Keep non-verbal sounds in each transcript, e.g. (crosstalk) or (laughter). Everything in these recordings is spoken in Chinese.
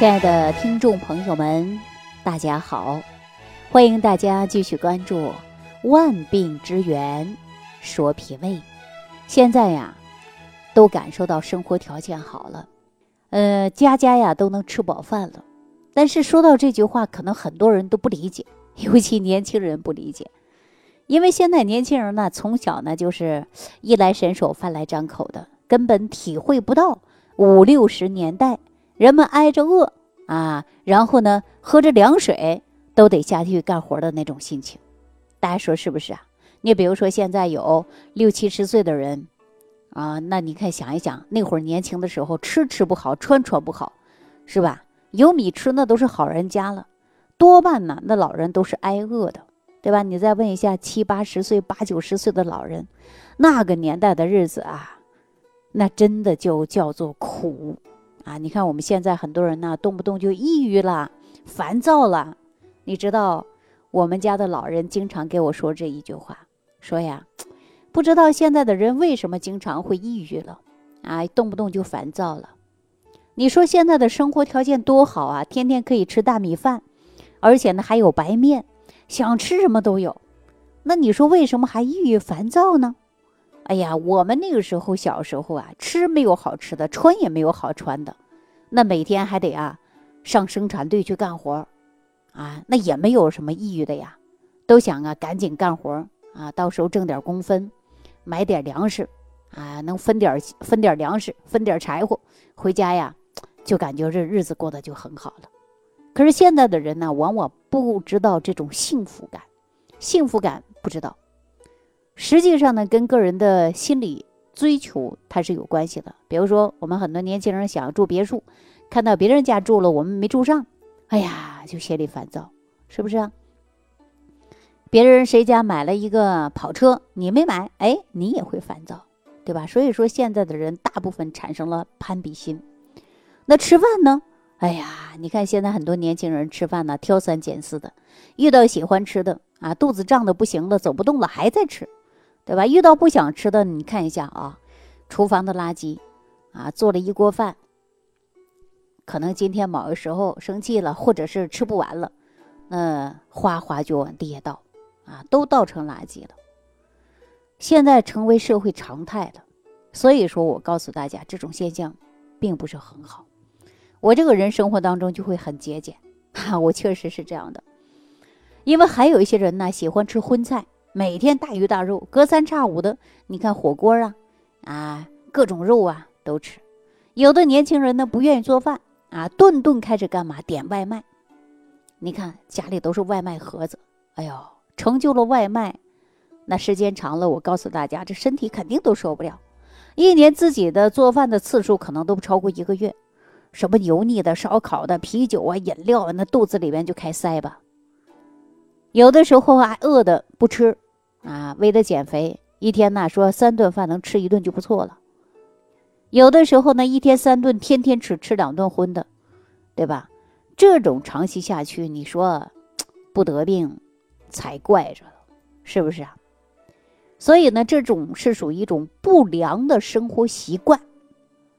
亲爱的听众朋友们，大家好！欢迎大家继续关注《万病之源说脾胃》。现在呀，都感受到生活条件好了，呃，家家呀都能吃饱饭了。但是说到这句话，可能很多人都不理解，尤其年轻人不理解，因为现在年轻人呢，从小呢就是衣来伸手、饭来张口的，根本体会不到五六十年代。人们挨着饿啊，然后呢，喝着凉水都得下去干活的那种心情，大家说是不是啊？你比如说现在有六七十岁的人啊，那你看想一想，那会儿年轻的时候吃吃不好，穿穿不好，是吧？有米吃那都是好人家了，多半呢那老人都是挨饿的，对吧？你再问一下七八十岁、八九十岁的老人，那个年代的日子啊，那真的就叫做苦。啊，你看我们现在很多人呢，动不动就抑郁了、烦躁了。你知道，我们家的老人经常给我说这一句话，说呀，不知道现在的人为什么经常会抑郁了，啊，动不动就烦躁了。你说现在的生活条件多好啊，天天可以吃大米饭，而且呢还有白面，想吃什么都有。那你说为什么还抑郁烦躁呢？哎呀，我们那个时候小时候啊，吃没有好吃的，穿也没有好穿的，那每天还得啊上生产队去干活，啊，那也没有什么抑郁的呀，都想啊赶紧干活啊，到时候挣点工分，买点粮食，啊，能分点分点粮食，分点柴火回家呀，就感觉这日子过得就很好了。可是现在的人呢，往往不知道这种幸福感，幸福感不知道。实际上呢，跟个人的心理追求它是有关系的。比如说，我们很多年轻人想要住别墅，看到别人家住了，我们没住上，哎呀，就心里烦躁，是不是啊？别人谁家买了一个跑车，你没买，哎，你也会烦躁，对吧？所以说，现在的人大部分产生了攀比心。那吃饭呢？哎呀，你看现在很多年轻人吃饭呢，挑三拣四的，遇到喜欢吃的啊，肚子胀的不行了，走不动了，还在吃。对吧？遇到不想吃的，你看一下啊，厨房的垃圾，啊，做了一锅饭，可能今天某个时候生气了，或者是吃不完了，那哗哗就往地下倒，啊，都倒成垃圾了。现在成为社会常态了，所以说我告诉大家，这种现象并不是很好。我这个人生活当中就会很节俭，哈，(laughs) 我确实是这样的，因为还有一些人呢，喜欢吃荤菜。每天大鱼大肉，隔三差五的，你看火锅啊，啊，各种肉啊都吃。有的年轻人呢不愿意做饭啊，顿顿开始干嘛？点外卖。你看家里都是外卖盒子，哎呦，成就了外卖，那时间长了，我告诉大家，这身体肯定都受不了。一年自己的做饭的次数可能都不超过一个月，什么油腻的、烧烤的、啤酒啊、饮料啊，那肚子里面就开塞吧。有的时候还饿的不吃，啊，为了减肥，一天呢说三顿饭能吃一顿就不错了。有的时候呢一天三顿，天天吃吃两顿荤的，对吧？这种长期下去，你说不得病才怪着了，是不是啊？所以呢，这种是属于一种不良的生活习惯。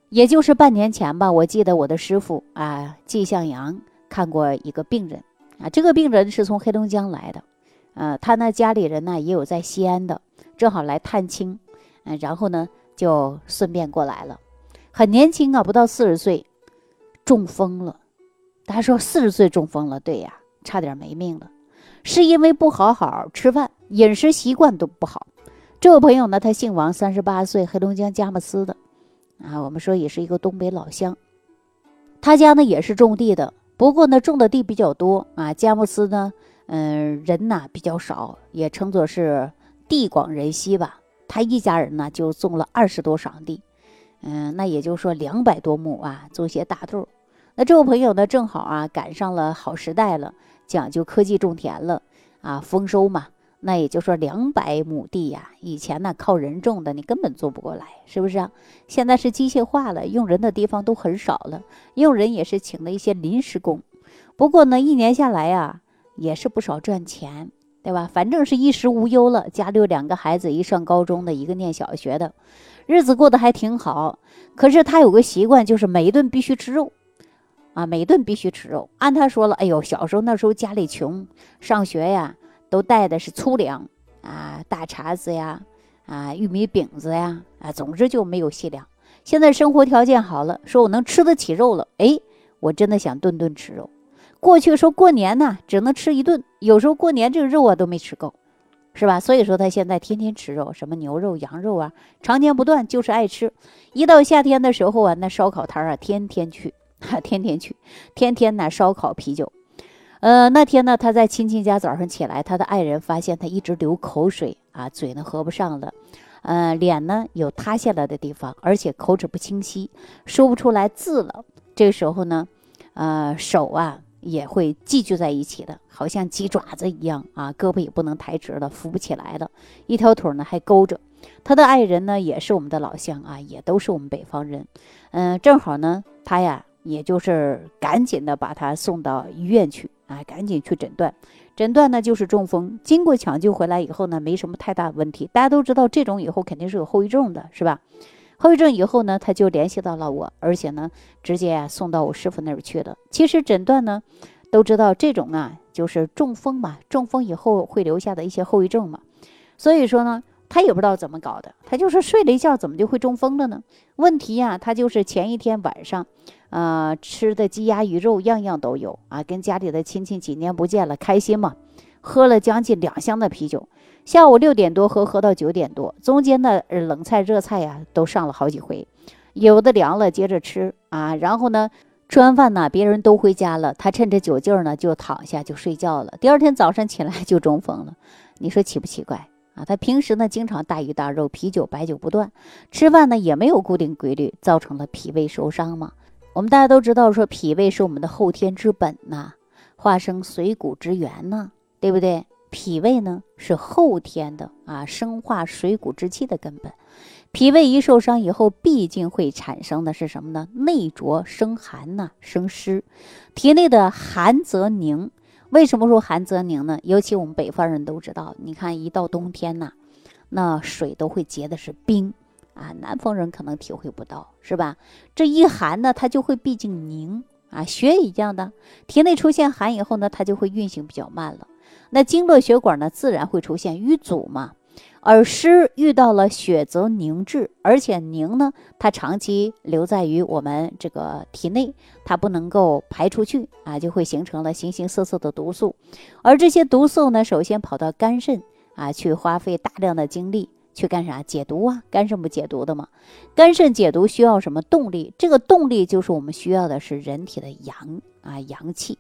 也就是半年前吧，我记得我的师傅啊季向阳看过一个病人。啊，这个病人是从黑龙江来的，呃，他呢家里人呢也有在西安的，正好来探亲，嗯，然后呢就顺便过来了，很年轻啊，不到四十岁，中风了。大家说四十岁中风了，对呀，差点没命了，是因为不好好吃饭，饮食习惯都不好。这位朋友呢，他姓王，三十八岁，黑龙江佳木斯的，啊，我们说也是一个东北老乡，他家呢也是种地的。不过呢，种的地比较多啊，佳木斯呢，嗯，人呐比较少，也称作是地广人稀吧。他一家人呢就种了二十多晌地，嗯，那也就是说两百多亩啊，种些大豆。那这位朋友呢，正好啊赶上了好时代了，讲究科技种田了啊，丰收嘛。那也就是说两百亩地呀，以前呢靠人种的，你根本做不过来，是不是啊？现在是机械化了，用人的地方都很少了，用人也是请了一些临时工。不过呢，一年下来呀，也是不少赚钱，对吧？反正是衣食无忧了，家里有两个孩子，一上高中的，一个念小学的，日子过得还挺好。可是他有个习惯，就是每一顿必须吃肉，啊，每顿必须吃肉。按他说了，哎呦，小时候那时候家里穷，上学呀都带的是粗粮啊，大碴子呀，啊，玉米饼子呀，啊，总之就没有细粮。现在生活条件好了，说我能吃得起肉了，哎，我真的想顿顿吃肉。过去说过年呢，只能吃一顿，有时候过年这个肉啊都没吃够，是吧？所以说他现在天天吃肉，什么牛肉、羊肉啊，常年不断，就是爱吃。一到夏天的时候啊，那烧烤摊啊，天天去，哈，天天去，天天呢烧烤、啤酒。呃，那天呢，他在亲戚家早上起来，他的爱人发现他一直流口水啊，嘴呢合不上了。呃，脸呢有塌下来的地方，而且口齿不清晰，说不出来字了。这个时候呢，呃，手啊也会系聚在一起的，好像鸡爪子一样啊，胳膊也不能抬直了，扶不起来了，一条腿呢还勾着。他的爱人呢也是我们的老乡啊，也都是我们北方人。嗯，正好呢，他呀也就是赶紧的把他送到医院去啊，赶紧去诊断。诊断呢就是中风，经过抢救回来以后呢，没什么太大问题。大家都知道这种以后肯定是有后遗症的，是吧？后遗症以后呢，他就联系到了我，而且呢，直接啊送到我师傅那儿去了。其实诊断呢，都知道这种啊就是中风嘛，中风以后会留下的一些后遗症嘛。所以说呢，他也不知道怎么搞的，他就是睡了一觉，怎么就会中风了呢？问题呀，他就是前一天晚上。啊，吃的鸡鸭鱼肉样样都有啊！跟家里的亲戚几年不见了，开心嘛？喝了将近两箱的啤酒，下午六点多喝，喝到九点多，中间的冷菜热菜呀都上了好几回，有的凉了接着吃啊。然后呢，吃完饭呢，别人都回家了，他趁着酒劲儿呢就躺下就睡觉了。第二天早上起来就中风了，你说奇不奇怪啊？他平时呢经常大鱼大肉、啤酒白酒不断，吃饭呢也没有固定规律，造成了脾胃受伤嘛。我们大家都知道，说脾胃是我们的后天之本呐，化生水谷之源呢，对不对？脾胃呢是后天的啊，生化水谷之气的根本。脾胃一受伤以后，毕竟会产生的是什么呢？内浊生寒呐，生湿，体内的寒则凝。为什么说寒则凝呢？尤其我们北方人都知道，你看一到冬天呐，那水都会结的是冰。啊，南方人可能体会不到，是吧？这一寒呢，它就会毕竟凝啊，血一样的，体内出现寒以后呢，它就会运行比较慢了。那经络血管呢，自然会出现淤阻嘛。而湿遇到了血则凝滞，而且凝呢，它长期留在于我们这个体内，它不能够排出去啊，就会形成了形形色色的毒素。而这些毒素呢，首先跑到肝肾啊，去花费大量的精力。去干啥？解毒啊！肝肾不解毒的吗？肝肾解毒需要什么动力？这个动力就是我们需要的是人体的阳啊，阳气。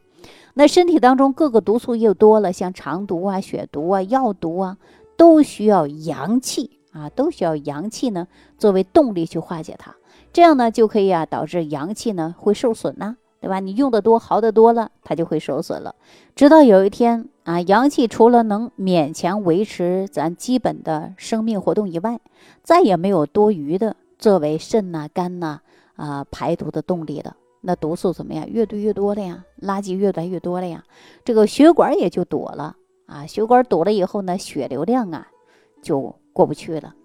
那身体当中各个毒素又多了，像肠毒啊、血毒啊、药毒啊，都需要阳气啊，都需要阳气呢作为动力去化解它。这样呢就可以啊导致阳气呢会受损呐。对吧？你用的多，耗的多了，它就会受损了。直到有一天啊，阳气除了能勉强维持咱基本的生命活动以外，再也没有多余的作为肾呐、肝呐啊排毒的动力了。那毒素怎么样？越堆越多了呀，垃圾越来越多了呀，这个血管也就堵了啊。血管堵了以后呢，血流量啊就过不去了。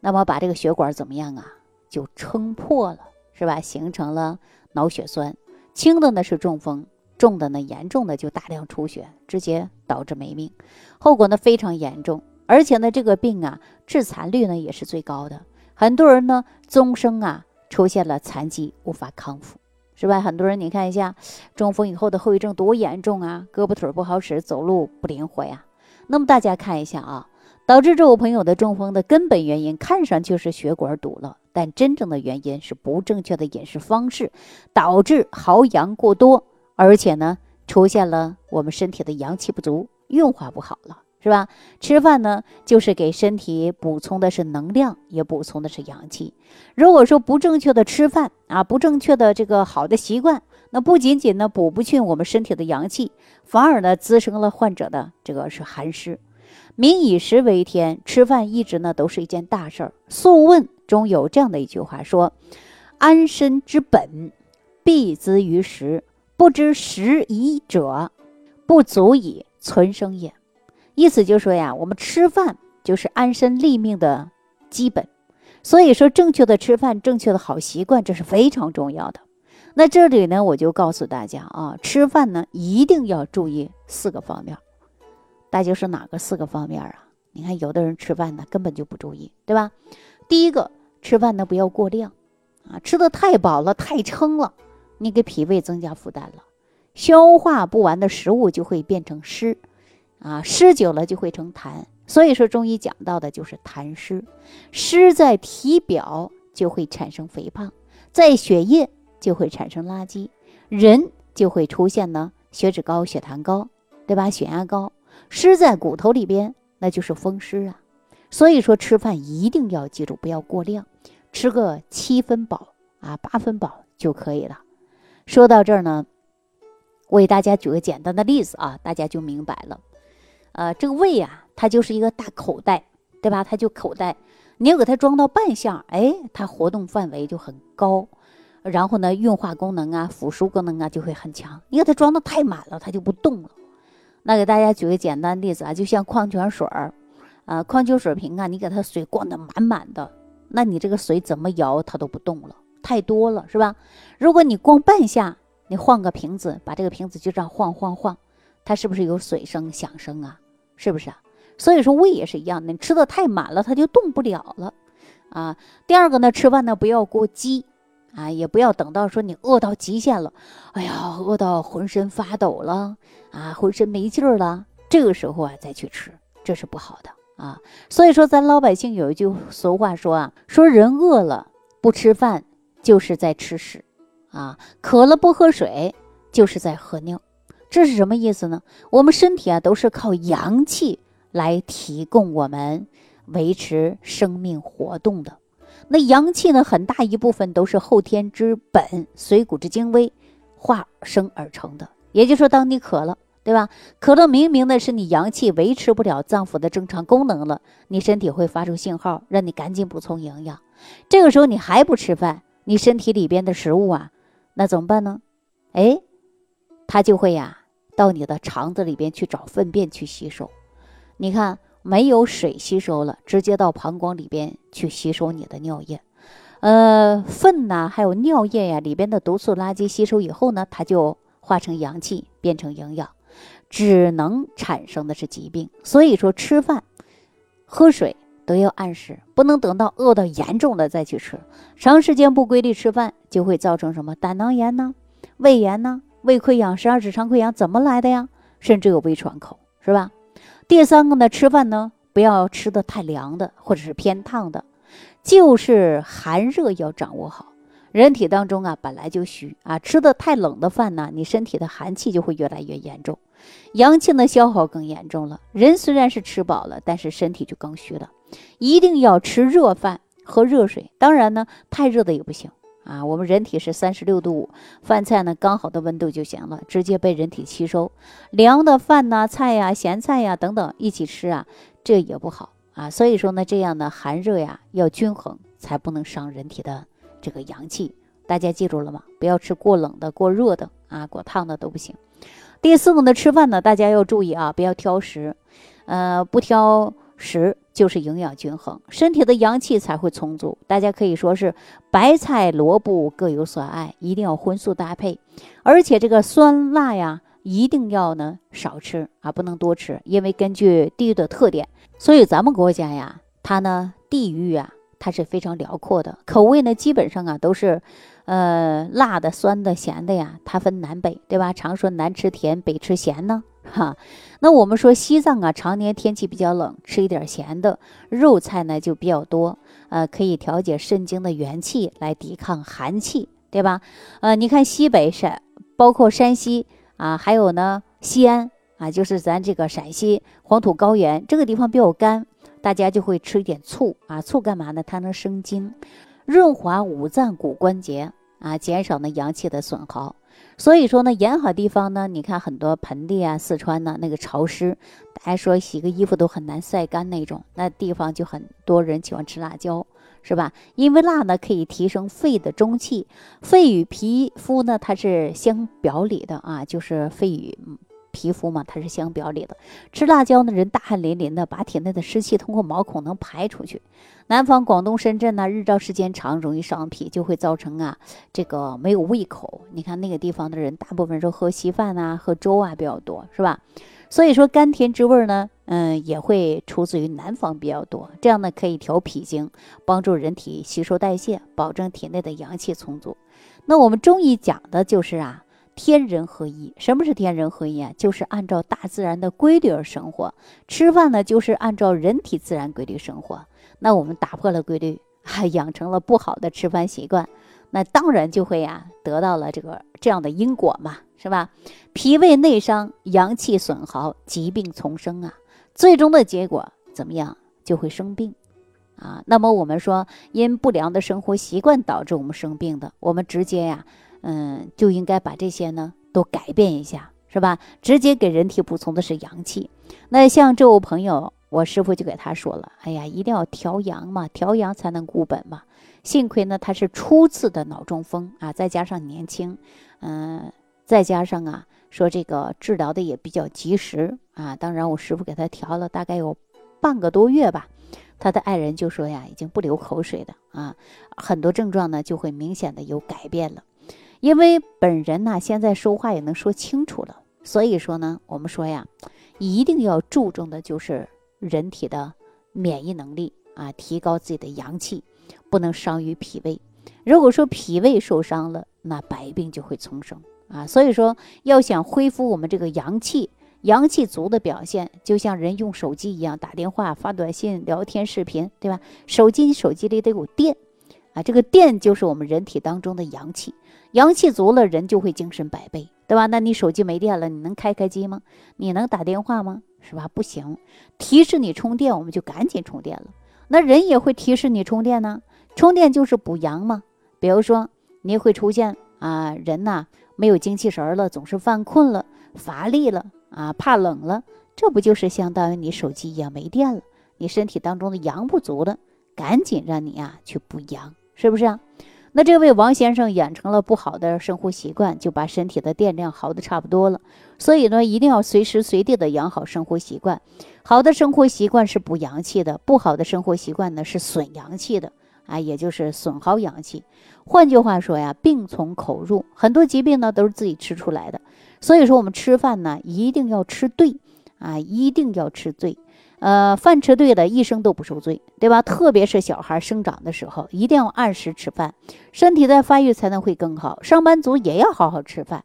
那么把这个血管怎么样啊？就撑破了，是吧？形成了脑血栓。轻的呢是中风，重的呢严重的就大量出血，直接导致没命，后果呢非常严重，而且呢这个病啊致残率呢也是最高的，很多人呢终生啊出现了残疾，无法康复，是吧？很多人你看一下中风以后的后遗症多严重啊，胳膊腿不好使，走路不灵活呀。那么大家看一下啊，导致这位朋友的中风的根本原因，看上去是血管堵了。但真正的原因是不正确的饮食方式，导致耗阳过多，而且呢，出现了我们身体的阳气不足，运化不好了，是吧？吃饭呢，就是给身体补充的是能量，也补充的是阳气。如果说不正确的吃饭啊，不正确的这个好的习惯，那不仅仅呢补不进我们身体的阳气，反而呢滋生了患者的这个是寒湿。民以食为天，吃饭一直呢都是一件大事儿。《素问》中有这样的一句话说：“安身之本，必资于食。不知食宜者，不足以存生也。”意思就是说呀，我们吃饭就是安身立命的基本。所以说，正确的吃饭，正确的好习惯，这是非常重要的。那这里呢，我就告诉大家啊，吃饭呢一定要注意四个方面。大家说哪个四个方面啊？你看有的人吃饭呢根本就不注意，对吧？第一个，吃饭呢不要过量啊，吃的太饱了、太撑了，你给脾胃增加负担了，消化不完的食物就会变成湿，啊，湿久了就会成痰。所以说中医讲到的就是痰湿，湿在体表就会产生肥胖，在血液就会产生垃圾，人就会出现呢血脂高、血糖高，对吧？血压高，湿在骨头里边，那就是风湿啊。所以说吃饭一定要记住，不要过量，吃个七分饱啊，八分饱就可以了。说到这儿呢，我给大家举个简单的例子啊，大家就明白了。呃，这个胃呀，它就是一个大口袋，对吧？它就口袋，你要给它装到半下，哎，它活动范围就很高，然后呢，运化功能啊、腐熟功能啊就会很强。你给它装的太满了，它就不动了。那给大家举个简单例子啊，就像矿泉水儿，啊，矿泉水瓶啊，你给它水灌的满满的，那你这个水怎么摇它都不动了，太多了，是吧？如果你灌半下，你换个瓶子，把这个瓶子就这样晃晃晃，它是不是有水声响声啊？是不是啊？所以说胃也是一样的，你吃的太满了，它就动不了了啊。第二个呢，吃饭呢不要过饥啊，也不要等到说你饿到极限了，哎呀，饿到浑身发抖了啊，浑身没劲儿了，这个时候啊再去吃，这是不好的啊。所以说，咱老百姓有一句俗话说啊，说人饿了不吃饭就是在吃屎啊，渴了不喝水就是在喝尿。这是什么意思呢？我们身体啊都是靠阳气来提供我们维持生命活动的。那阳气呢，很大一部分都是后天之本、水谷之精微化生而成的。也就是说，当你渴了，对吧？渴了，明明的是你阳气维持不了脏腑的正常功能了，你身体会发出信号，让你赶紧补充营养。这个时候你还不吃饭，你身体里边的食物啊，那怎么办呢？哎，它就会呀。到你的肠子里边去找粪便去吸收，你看没有水吸收了，直接到膀胱里边去吸收你的尿液，呃，粪呐，还有尿液呀里边的毒素垃圾吸收以后呢，它就化成阳气变成营养，只能产生的是疾病。所以说吃饭、喝水都要按时，不能等到饿到严重了再去吃。长时间不规律吃饭，就会造成什么胆囊炎呢、胃炎呢？胃溃疡、十二指肠溃疡怎么来的呀？甚至有胃穿孔，是吧？第三个呢，吃饭呢不要吃的太凉的，或者是偏烫的，就是寒热要掌握好。人体当中啊本来就虚啊，吃的太冷的饭呢，你身体的寒气就会越来越严重，阳气的消耗更严重了。人虽然是吃饱了，但是身体就更虚了。一定要吃热饭，喝热水。当然呢，太热的也不行。啊，我们人体是三十六度五，饭菜呢刚好的温度就行了，直接被人体吸收。凉的饭呐、菜呀、咸菜呀等等一起吃啊，这也不好啊。所以说呢，这样的寒热呀要均衡，才不能伤人体的这个阳气。大家记住了吗？不要吃过冷的、过热的啊，过烫的都不行。第四个呢，吃饭呢，大家要注意啊，不要挑食，呃，不挑。食就是营养均衡，身体的阳气才会充足。大家可以说是白菜萝卜各有所爱，一定要荤素搭配。而且这个酸辣呀，一定要呢少吃啊，不能多吃。因为根据地域的特点，所以咱们国家呀，它呢地域啊，它是非常辽阔的，口味呢基本上啊都是，呃辣的、酸的、咸的呀，它分南北，对吧？常说南吃甜，北吃咸呢。哈，那我们说西藏啊，常年天气比较冷，吃一点咸的肉菜呢就比较多，呃，可以调节肾经的元气，来抵抗寒气，对吧？呃，你看西北山，包括山西啊，还有呢西安啊，就是咱这个陕西黄土高原这个地方比较干，大家就会吃一点醋啊，醋干嘛呢？它能生津，润滑五脏骨关节啊，减少呢阳气的损耗。所以说呢，沿海地方呢，你看很多盆地啊，四川呢那个潮湿，大家说洗个衣服都很难晒干那种，那地方就很多人喜欢吃辣椒，是吧？因为辣呢可以提升肺的中气，肺与皮肤呢它是相表里的啊，就是肺与皮肤嘛，它是相表里的。吃辣椒呢人大汗淋淋的，把体内的湿气通过毛孔能排出去。南方广东深圳呢，日照时间长，容易伤脾，就会造成啊这个没有胃口。你看那个地方的人，大部分是喝稀饭啊、喝粥啊比较多，是吧？所以说甘甜之味呢，嗯，也会出自于南方比较多。这样呢，可以调脾经，帮助人体吸收代谢，保证体内的阳气充足。那我们中医讲的就是啊，天人合一。什么是天人合一啊？就是按照大自然的规律而生活。吃饭呢，就是按照人体自然规律生活。那我们打破了规律，还 (laughs) 养成了不好的吃饭习惯，那当然就会呀得到了这个这样的因果嘛，是吧？脾胃内伤，阳气损耗，疾病丛生啊，最终的结果怎么样？就会生病啊。那么我们说，因不良的生活习惯导致我们生病的，我们直接呀，嗯，就应该把这些呢都改变一下，是吧？直接给人体补充的是阳气。那像这位朋友。我师傅就给他说了：“哎呀，一定要调阳嘛，调阳才能固本嘛。幸亏呢，他是初次的脑中风啊，再加上年轻，嗯，再加上啊，说这个治疗的也比较及时啊。当然，我师傅给他调了大概有半个多月吧，他的爱人就说呀，已经不流口水的啊，很多症状呢就会明显的有改变了。因为本人呢现在说话也能说清楚了，所以说呢，我们说呀，一定要注重的就是。”人体的免疫能力啊，提高自己的阳气，不能伤于脾胃。如果说脾胃受伤了，那百病就会丛生啊。所以说，要想恢复我们这个阳气，阳气足的表现，就像人用手机一样，打电话、发短信、聊天、视频，对吧？手机你手机里得有电啊，这个电就是我们人体当中的阳气，阳气足了，人就会精神百倍，对吧？那你手机没电了，你能开开机吗？你能打电话吗？是吧？不行，提示你充电，我们就赶紧充电了。那人也会提示你充电呢，充电就是补阳嘛。比如说，你会出现啊，人呐没有精气神了，总是犯困了、乏力了啊，怕冷了，这不就是相当于你手机一样没电了？你身体当中的阳不足了，赶紧让你啊去补阳，是不是啊？那这位王先生养成了不好的生活习惯，就把身体的电量耗的差不多了。所以呢，一定要随时随地的养好生活习惯。好的生活习惯是补阳气的，不好的生活习惯呢是损阳气的啊，也就是损耗阳气。换句话说呀，病从口入，很多疾病呢都是自己吃出来的。所以说，我们吃饭呢一定要吃对啊，一定要吃对。呃，饭吃对了，一生都不受罪，对吧？特别是小孩生长的时候，一定要按时吃饭，身体在发育才能会更好。上班族也要好好吃饭，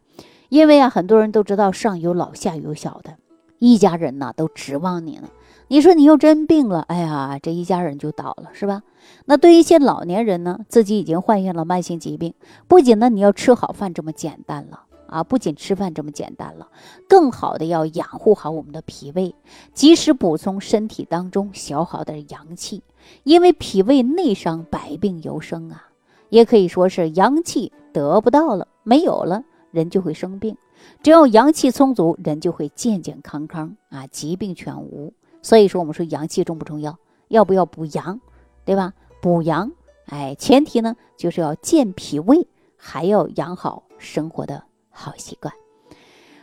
因为啊，很多人都知道上有老下有小的，一家人呢都指望你呢。你说你又真病了，哎呀，这一家人就倒了，是吧？那对于一些老年人呢，自己已经患上了慢性疾病，不仅呢你要吃好饭这么简单了。啊，不仅吃饭这么简单了，更好的要养护好我们的脾胃，及时补充身体当中消耗的阳气。因为脾胃内伤，百病由生啊，也可以说是阳气得不到了，没有了，人就会生病。只要阳气充足，人就会健健康康啊，疾病全无。所以说，我们说阳气重不重要？要不要补阳？对吧？补阳，哎，前提呢就是要健脾胃，还要养好生活的。好习惯，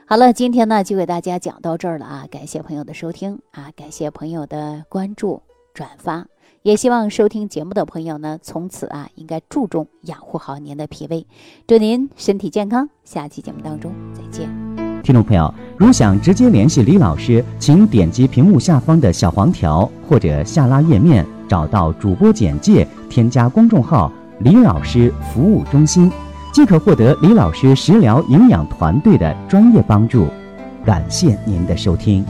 好了，今天呢就给大家讲到这儿了啊！感谢朋友的收听啊，感谢朋友的关注转发，也希望收听节目的朋友呢，从此啊应该注重养护好您的脾胃，祝您身体健康。下期节目当中再见。听众朋友，如想直接联系李老师，请点击屏幕下方的小黄条或者下拉页面，找到主播简介，添加公众号“李老师服务中心”。即可获得李老师食疗营养团队的专业帮助，感谢您的收听。